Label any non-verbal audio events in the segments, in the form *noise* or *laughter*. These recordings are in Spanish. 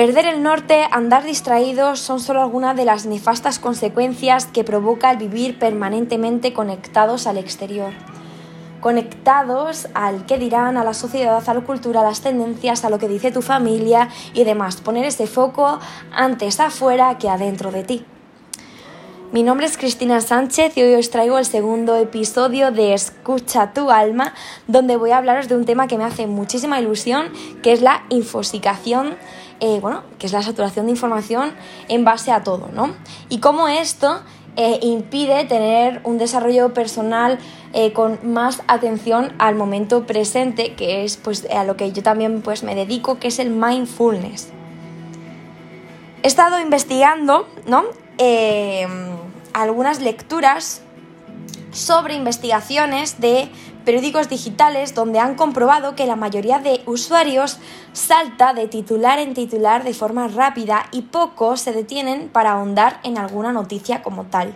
Perder el norte, andar distraídos son solo algunas de las nefastas consecuencias que provoca el vivir permanentemente conectados al exterior. Conectados al que dirán, a la sociedad, a la cultura, a las tendencias, a lo que dice tu familia y demás. Poner ese foco antes afuera que adentro de ti. Mi nombre es Cristina Sánchez y hoy os traigo el segundo episodio de Escucha tu alma, donde voy a hablaros de un tema que me hace muchísima ilusión, que es la infosicación, eh, bueno, que es la saturación de información en base a todo, ¿no? Y cómo esto eh, impide tener un desarrollo personal eh, con más atención al momento presente, que es pues a lo que yo también pues me dedico, que es el mindfulness. He estado investigando, ¿no? algunas lecturas sobre investigaciones de periódicos digitales donde han comprobado que la mayoría de usuarios salta de titular en titular de forma rápida y pocos se detienen para ahondar en alguna noticia como tal.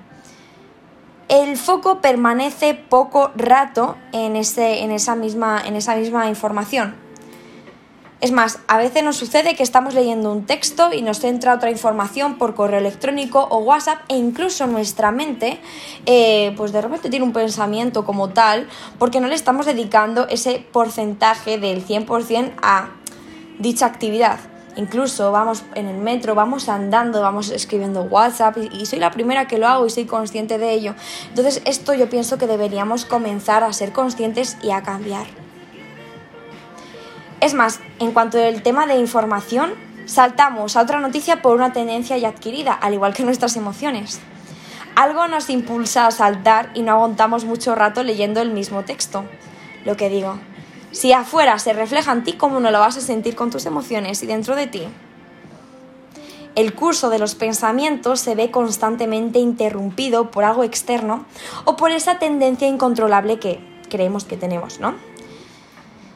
El foco permanece poco rato en, ese, en, esa, misma, en esa misma información. Es más, a veces nos sucede que estamos leyendo un texto y nos entra otra información por correo electrónico o WhatsApp e incluso nuestra mente, eh, pues de repente tiene un pensamiento como tal porque no le estamos dedicando ese porcentaje del 100% a dicha actividad. Incluso vamos en el metro, vamos andando, vamos escribiendo WhatsApp y, soy la primera que lo hago y soy consciente de ello. Entonces esto yo pienso que deberíamos comenzar a ser conscientes y a cambiar. Es más, en cuanto al tema de información, saltamos a otra noticia por una tendencia ya adquirida, al igual que nuestras emociones. Algo nos impulsa a saltar y no aguantamos mucho rato leyendo el mismo texto. Lo que digo, si afuera se refleja en ti, ¿cómo no lo vas a sentir con tus emociones y dentro de ti? El curso de los pensamientos se ve constantemente interrumpido por algo externo o por esa tendencia incontrolable que creemos que tenemos, ¿no?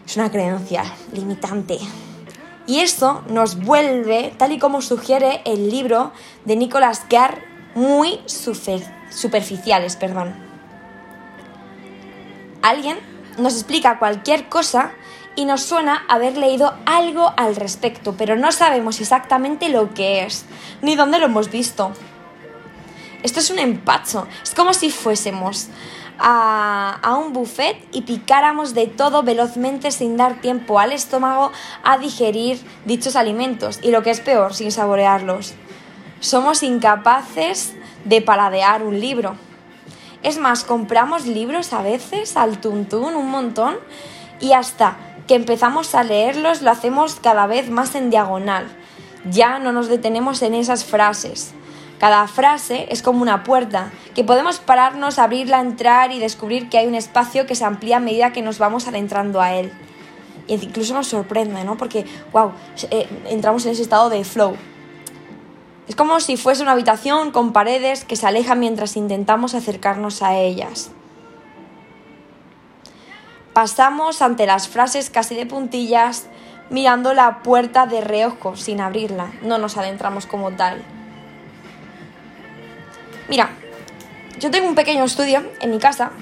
Es una creencia limitante. Y esto nos vuelve, tal y como sugiere el libro de Nicolas Garr, muy superficiales. Perdón. Alguien nos explica cualquier cosa y nos suena haber leído algo al respecto, pero no sabemos exactamente lo que es, ni dónde lo hemos visto. Esto es un empacho, es como si fuésemos a, un buffet y picáramos de todo velozmente sin dar tiempo al estómago a digerir dichos alimentos y lo que es peor, sin saborearlos. Somos incapaces de paladear un libro. Es más, compramos libros a veces al tuntún un montón y hasta que empezamos a leerlos lo hacemos cada vez más en diagonal. Ya no nos detenemos en esas frases. Cada frase es como una puerta, que podemos pararnos, abrirla, entrar y descubrir que hay un espacio que se amplía a medida que nos vamos adentrando a él. Y incluso nos sorprende, ¿no? Porque, wow, eh, entramos en ese estado de flow. Es como si fuese una habitación con paredes que se alejan mientras intentamos acercarnos a ellas. Pasamos ante las frases casi de puntillas, mirando la puerta de reojo sin abrirla. No nos adentramos como tal. Mira, yo tengo un pequeño estudio en mi casa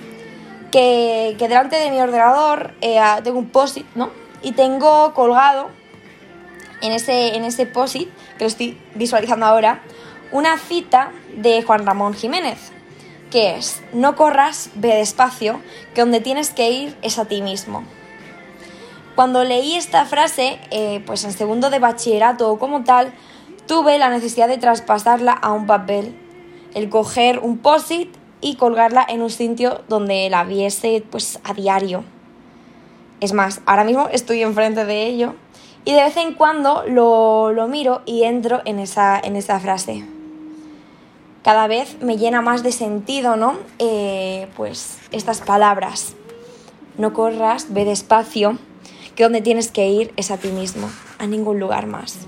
que, delante de mi ordenador eh, tengo un post-it, ¿no? Y tengo colgado en ese, en ese que lo estoy visualizando ahora, una cita de Juan Ramón Jiménez, que es, no corras, ve despacio, que donde tienes que ir es a ti mismo. Cuando leí esta frase, eh, pues en segundo de bachillerato o como tal, tuve la necesidad de traspasarla a un papel el coger un post-it y colgarla en un sitio donde la viese pues a diario. Es más, ahora mismo estoy enfrente de ello y de vez en cuando lo, miro y entro en esa, en frase. Cada vez me llena más de sentido, ¿no? Eh, pues estas palabras. No corras, ve despacio, que donde tienes que ir es a ti mismo, a ningún lugar más.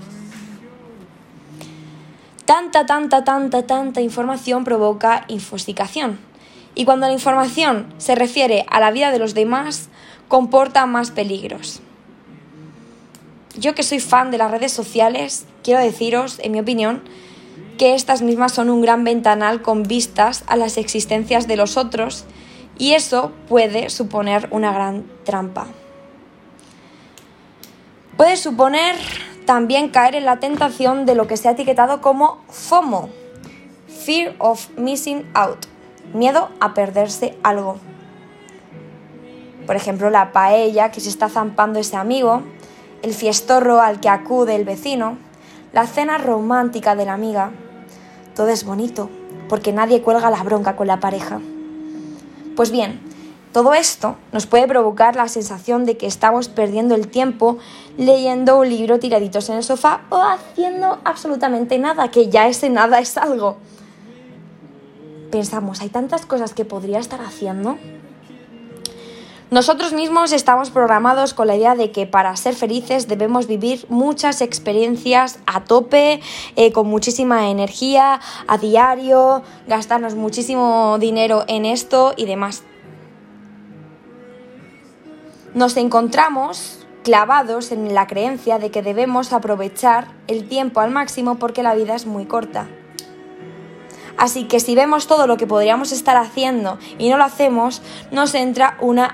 Tanta, tanta, tanta, tanta información provoca infosicación. Y cuando la información se refiere a la vida de los demás, comporta más peligros. Yo que soy fan de las redes sociales, quiero deciros, en mi opinión, que estas mismas son un gran ventanal con vistas a las existencias de los otros y eso puede suponer una gran trampa. Puede suponer también caer en la tentación de lo que se ha etiquetado como FOMO, Fear of Missing Out, miedo a perderse algo. Por ejemplo, la paella que se está zampando ese amigo, el fiestorro al que acude el vecino, la cena romántica de la amiga. Todo es bonito, porque nadie cuelga la bronca con la pareja. Pues bien, todo esto nos puede provocar la sensación de que estamos perdiendo el tiempo leyendo un libro tiraditos en el sofá o haciendo absolutamente nada, que ya ese nada es algo. Pensamos, hay tantas cosas que podría estar haciendo. Nosotros mismos estamos programados con la idea de que para ser felices debemos vivir muchas experiencias a tope, eh, con muchísima energía, a diario, gastarnos muchísimo dinero en esto y demás. Nos encontramos clavados en la creencia de que debemos aprovechar el tiempo al máximo porque la vida es muy corta. Así que si vemos todo lo que podríamos estar haciendo y no lo hacemos, nos entra una,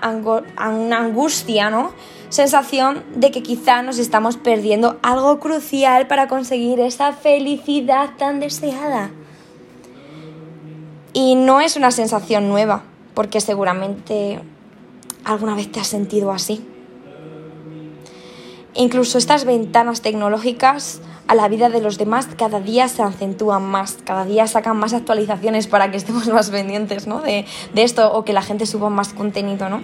angustia, ¿no? Sensación de que quizá nos estamos perdiendo algo crucial para conseguir esa felicidad tan deseada. Y no es una sensación nueva, porque seguramente alguna vez te has sentido así. Incluso estas ventanas tecnológicas a la vida de los demás cada día se acentúan más, cada día sacan más actualizaciones para que estemos más pendientes ¿no? de, de esto o que la gente suba más contenido, ¿no?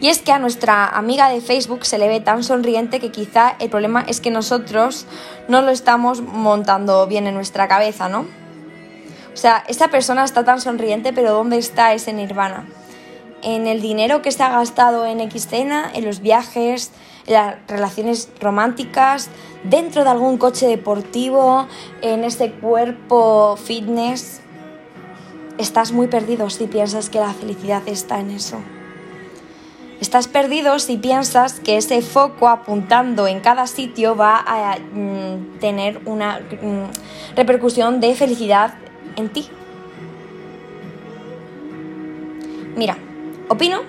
Y es que a nuestra amiga de Facebook se le ve tan sonriente que quizá el problema es que nosotros no lo estamos montando bien en nuestra cabeza, ¿no? O sea, esta persona está tan sonriente, pero ¿dónde está ese nirvana? En el dinero que se ha gastado en X en los viajes, las relaciones románticas, dentro de algún coche deportivo, en ese cuerpo fitness. Estás muy perdido si piensas que la felicidad está en eso. Estás perdido si piensas que ese foco apuntando en cada sitio va a mm, tener una mm, repercusión de felicidad en ti. Mira, opino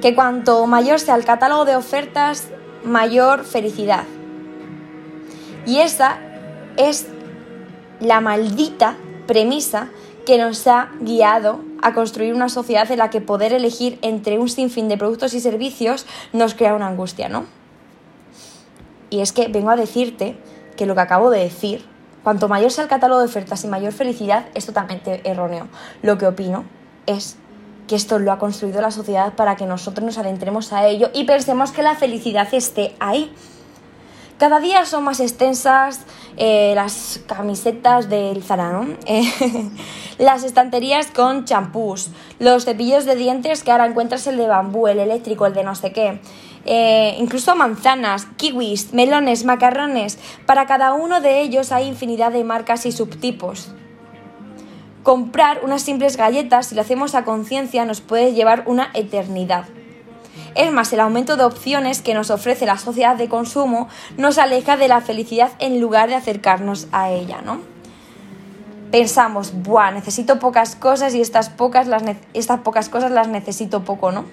que cuanto mayor sea el catálogo de ofertas, mayor felicidad. Y esa es la maldita premisa que nos ha guiado a construir una sociedad en la que poder elegir entre un sinfín de productos y servicios nos crea una angustia, ¿no? Y es que vengo a decirte que lo que acabo de decir, cuanto mayor sea el catálogo de ofertas y mayor felicidad, es totalmente erróneo. Lo que opino es que esto lo ha construido la sociedad para que nosotros nos adentremos a ello y pensemos que la felicidad esté ahí. Cada día son más extensas eh, las camisetas del Zara, *laughs* eh, las estanterías con champús, los cepillos de dientes que ahora encuentras el de bambú, el eléctrico, el de no sé qué. Eh, incluso manzanas, kiwis, melones, macarrones. Para cada uno de ellos hay infinidad de marcas y subtipos comprar unas simples galletas, si lo hacemos a conciencia, nos puede llevar una eternidad. Es más, el aumento de opciones que nos ofrece la sociedad de consumo nos aleja de la felicidad en lugar de acercarnos a ella, ¿no? Pensamos, buah, necesito pocas cosas y estas pocas, estas pocas cosas las necesito poco, ¿no?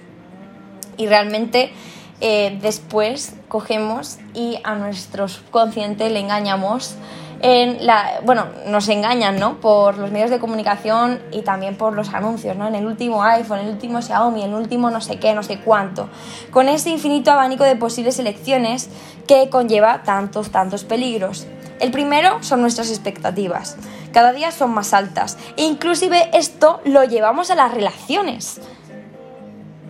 Y realmente eh, después cogemos y a nuestro subconsciente le engañamos en la, bueno, nos engañan, ¿no? Por los medios de comunicación y también por los anuncios, ¿no? En el último iPhone, el último Xiaomi, el último no sé qué, no sé cuánto. Con ese infinito abanico de posibles elecciones que conlleva tantos, tantos peligros. El primero son nuestras expectativas. Cada día son más altas. E inclusive esto lo llevamos a las relaciones.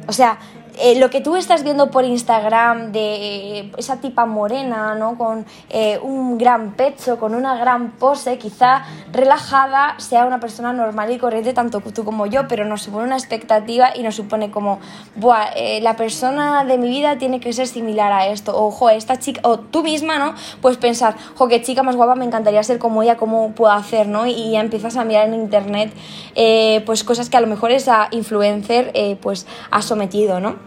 O sea, eh, lo que tú estás viendo por Instagram de eh, esa tipa morena, ¿no? Con eh, un gran pecho, con una gran pose, quizá relajada, sea una persona normal y corriente, tanto tú como yo, pero nos supone una expectativa y nos supone como, Buah, la persona de mi vida tiene que ser similar a esto, o, jo, esta chica, o tú misma, ¿no? Puedes pensar, jo, qué chica más guapa, me encantaría ser como ella, cómo puedo hacer, ¿no? Y ya empiezas a mirar en internet, pues cosas que a lo mejor esa influencer, pues ha sometido, ¿no?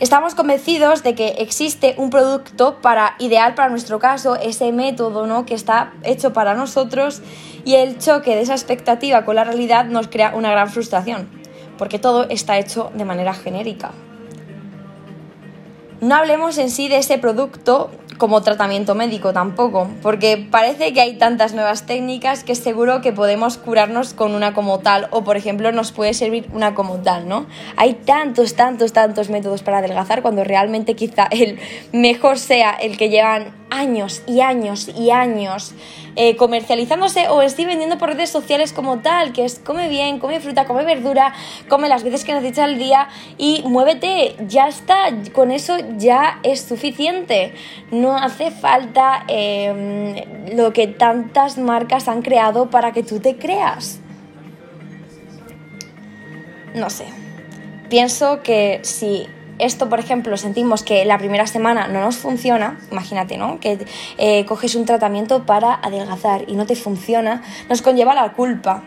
Estamos convencidos de que existe un producto para, ideal para nuestro caso, ese método ¿no? que está hecho para nosotros y el choque de esa expectativa con la realidad nos crea una gran frustración, porque todo está hecho de manera genérica. No hablemos en sí de ese producto como tratamiento médico tampoco, porque parece que hay tantas nuevas técnicas que seguro que podemos curarnos con una como tal, o por ejemplo nos puede servir una como tal, ¿no? Hay tantos, tantos, tantos métodos para adelgazar cuando realmente quizá *laughs* el mejor sea el que llevan años y años y años eh, comercializándose o estoy vendiendo por redes sociales como tal, que es come bien, come fruta, come verdura, come las veces que necesitas al día y muévete, ya está, con eso ya es suficiente. No hace falta em, lo que tantas marcas han creado para que tú te creas. No sé. Pienso que si esto, por ejemplo, sentimos que la primera semana no nos funciona, imagínate, ¿no? Que eh, coges un tratamiento para adelgazar y no te funciona, nos conlleva la culpa.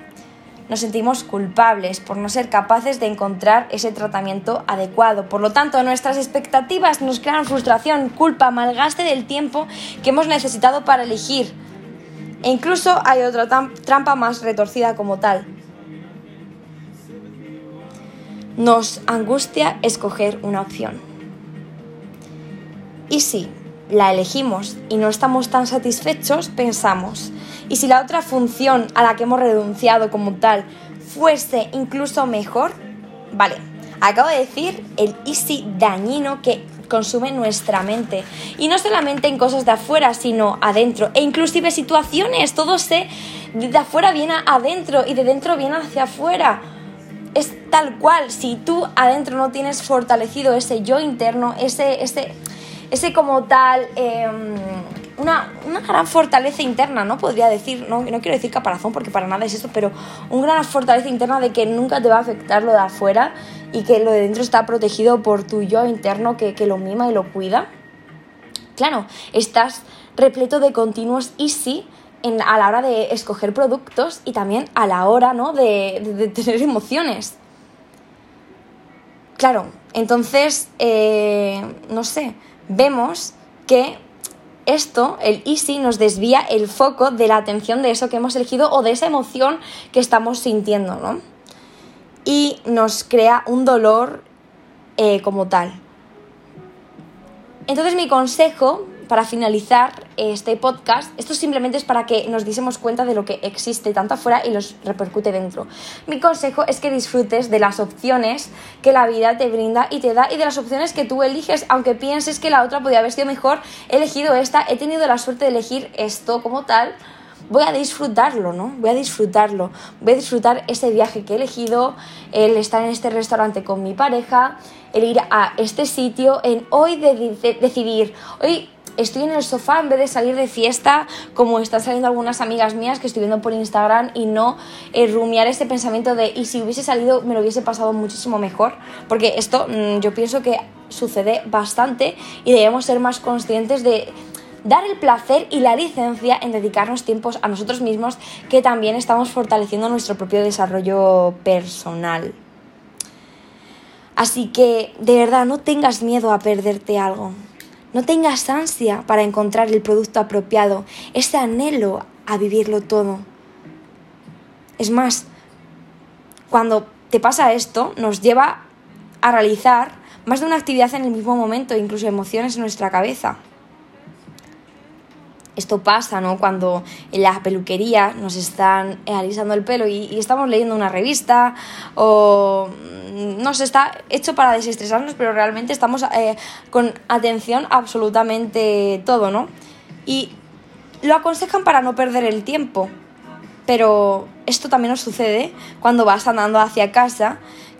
Nos sentimos culpables por no ser capaces de encontrar ese tratamiento adecuado. Por lo tanto, nuestras expectativas nos crean frustración, culpa, malgaste del tiempo que hemos necesitado para elegir. E incluso hay otra trampa más retorcida como tal, nos angustia escoger una opción. Y si la elegimos y no estamos tan satisfechos, pensamos, ¿y si la otra función a la que hemos renunciado como tal fuese incluso mejor? Vale, acabo de decir el easy dañino que consume nuestra mente. Y no solamente en cosas de afuera, sino adentro. E inclusive situaciones, todo se de afuera viene adentro y de dentro viene hacia afuera es tal cual. Si tú adentro no tienes fortalecido ese yo interno, ese, ese, ese como tal, em, una, gran fortaleza interna, ¿no? Podría decir, no, no quiero decir caparazón porque para nada es eso, pero una gran fortaleza interna de que nunca te va a afectar lo de afuera y que lo de dentro está protegido por tu yo interno que, lo mima y lo cuida. Claro, estás repleto de continuos y sí a la hora de escoger productos y también a la hora ¿no? de, tener emociones. Claro, entonces, eh, no sé, vemos que esto, el easy, nos desvía el foco de la atención de eso que hemos elegido o de esa emoción que estamos sintiendo, ¿no? Y nos crea un dolor eh, como tal. Entonces mi consejo para finalizar este podcast, esto simplemente es para que nos diésemos cuenta de lo que existe tanto afuera y los repercute dentro. Mi consejo es que disfrutes de las opciones que la vida te brinda y te da y de las opciones que tú eliges, aunque pienses que la otra podría haber sido mejor, he elegido esta, he tenido la suerte de elegir esto como tal voy a disfrutarlo, ¿no? Voy a disfrutarlo, voy a disfrutar ese viaje que he elegido, el estar en este restaurante con mi pareja, el ir a este sitio, en hoy de decidir, hoy estoy en el sofá en vez de salir de fiesta, como están saliendo algunas amigas mías que estoy viendo por Instagram, y no eh, rumiar ese pensamiento de, y si hubiese salido me lo hubiese pasado muchísimo mejor, porque esto mm, yo pienso que sucede bastante y debemos ser más conscientes de dar el placer y la licencia en dedicarnos tiempos a nosotros mismos que también estamos fortaleciendo nuestro propio desarrollo personal. Así que de verdad no tengas miedo a perderte algo. No tengas ansia para encontrar el producto apropiado, ese anhelo a vivirlo todo. Es más, cuando te pasa esto, nos lleva a realizar más de una actividad en el mismo momento, incluso emociones en nuestra cabeza. Esto pasa, ¿no? Cuando en la peluquería nos están alisando el pelo y, estamos leyendo una revista o no sé, está hecho para desestresarnos, pero realmente estamos eh, con atención absolutamente todo, ¿no? Y lo aconsejan para no perder el tiempo, pero esto también nos sucede cuando vas andando hacia casa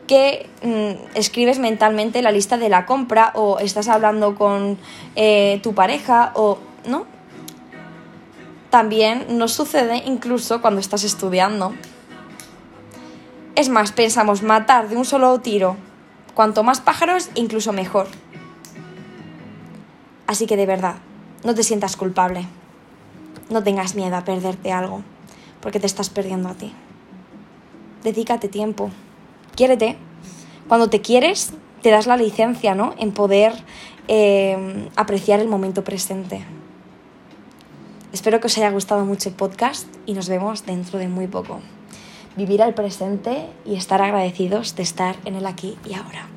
que mm, escribes mentalmente la lista de la compra o estás hablando con eh, tu pareja o no. También nos sucede incluso cuando estás estudiando es más, pensamos matar de un solo tiro. Cuanto más pájaros, incluso mejor. Así que de verdad, no te sientas culpable. No tengas miedo a perderte algo, porque te estás perdiendo a ti. Dedícate tiempo. Quiérete. Cuando te quieres, te das la licencia, ¿no? En poder eh, apreciar el momento presente. Espero que os haya gustado mucho el podcast y nos vemos dentro de muy poco vivir al presente y estar agradecidos de estar en el aquí y ahora.